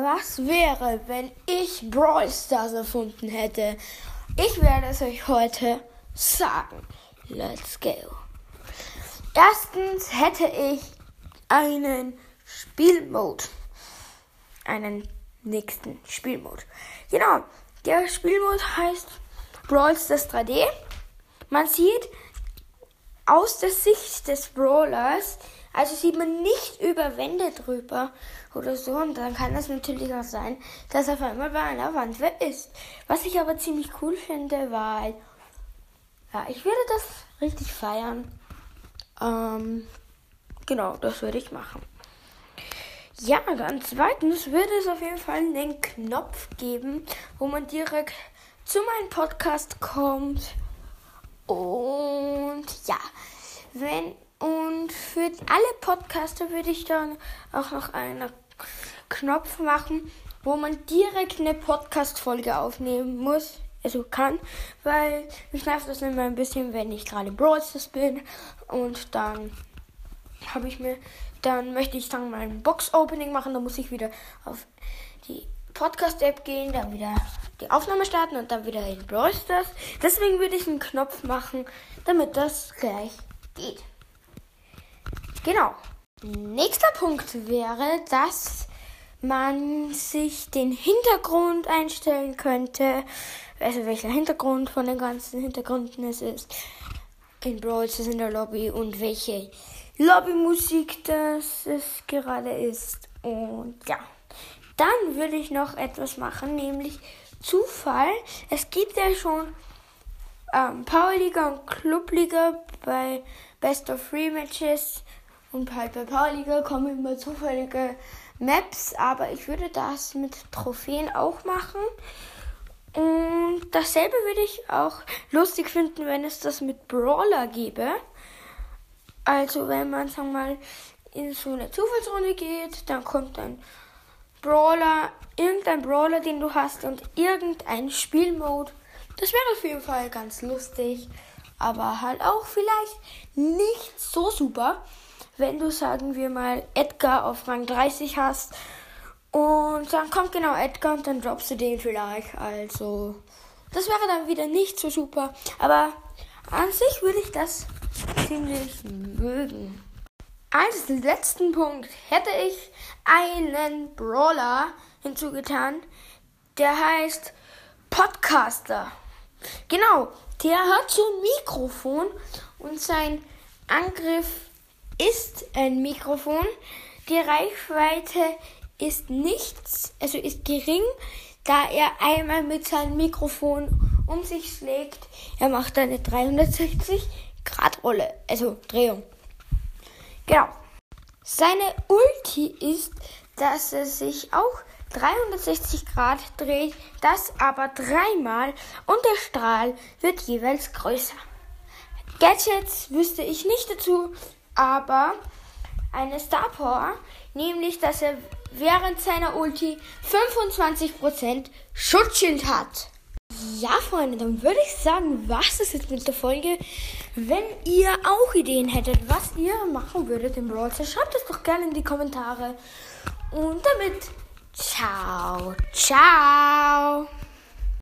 was wäre, wenn ich Brawl Stars erfunden hätte? Ich werde es euch heute sagen. Let's go. Erstens hätte ich einen Spielmode. Einen nächsten Spielmode. Genau. Der Spielmode heißt Brawl Stars 3D. Man sieht aus der Sicht des Brawlers, also sieht man nicht über Wände drüber oder so. Und dann kann das natürlich auch sein, dass auf einmal bei einer Wand wer ist. Was ich aber ziemlich cool finde, weil ja, ich würde das richtig feiern. Ähm, genau, das würde ich machen. Ja, dann zweitens würde es auf jeden Fall einen Knopf geben, wo man direkt zu meinem Podcast kommt. Und ja, wenn und für alle Podcaster würde ich dann auch noch einen Knopf machen, wo man direkt eine Podcast-Folge aufnehmen muss, also kann, weil mich nervt das immer ein bisschen, wenn ich gerade Broadstars bin und dann habe ich mir, dann möchte ich dann mein Box-Opening machen, dann muss ich wieder auf die Podcast-App gehen, dann wieder die Aufnahme starten und dann wieder in Brawl. Deswegen würde ich einen Knopf machen, damit das gleich geht. Genau. Nächster Punkt wäre, dass man sich den Hintergrund einstellen könnte. Also welcher Hintergrund von den ganzen Hintergründen es ist. In Brawl Stars in der Lobby und welche Lobbymusik das es gerade ist. Und ja. Dann würde ich noch etwas machen, nämlich Zufall. Es gibt ja schon ähm, Powerliga und Clubliga bei Best of Three Matches und halt bei Powerliga kommen immer zufällige Maps, aber ich würde das mit Trophäen auch machen. Und dasselbe würde ich auch lustig finden, wenn es das mit Brawler gäbe. Also wenn man, sagen wir mal, in so eine Zufallsrunde geht, dann kommt ein Brawler, irgendein Brawler, den du hast und irgendein Spielmode. Das wäre auf jeden Fall ganz lustig, aber halt auch vielleicht nicht so super wenn du, sagen wir mal, Edgar auf Rang 30 hast und dann kommt genau Edgar und dann droppst du den vielleicht. Also, das wäre dann wieder nicht so super. Aber an sich würde ich das ziemlich mögen. Als letzten Punkt hätte ich einen Brawler hinzugetan, der heißt Podcaster. Genau, der hat so ein Mikrofon und sein Angriff ist ein Mikrofon. Die Reichweite ist nichts, also ist gering, da er einmal mit seinem Mikrofon um sich schlägt. Er macht eine 360 Grad Rolle, also Drehung. Genau. Seine Ulti ist, dass er sich auch 360 Grad dreht, das aber dreimal und der Strahl wird jeweils größer. Gadgets wüsste ich nicht dazu, aber eine Star Power, nämlich dass er während seiner Ulti 25% Schutzschild hat. Ja, Freunde, dann würde ich sagen, was ist jetzt mit der Folge? Wenn ihr auch Ideen hättet, was ihr machen würdet im Brawl schreibt es doch gerne in die Kommentare. Und damit, ciao, ciao.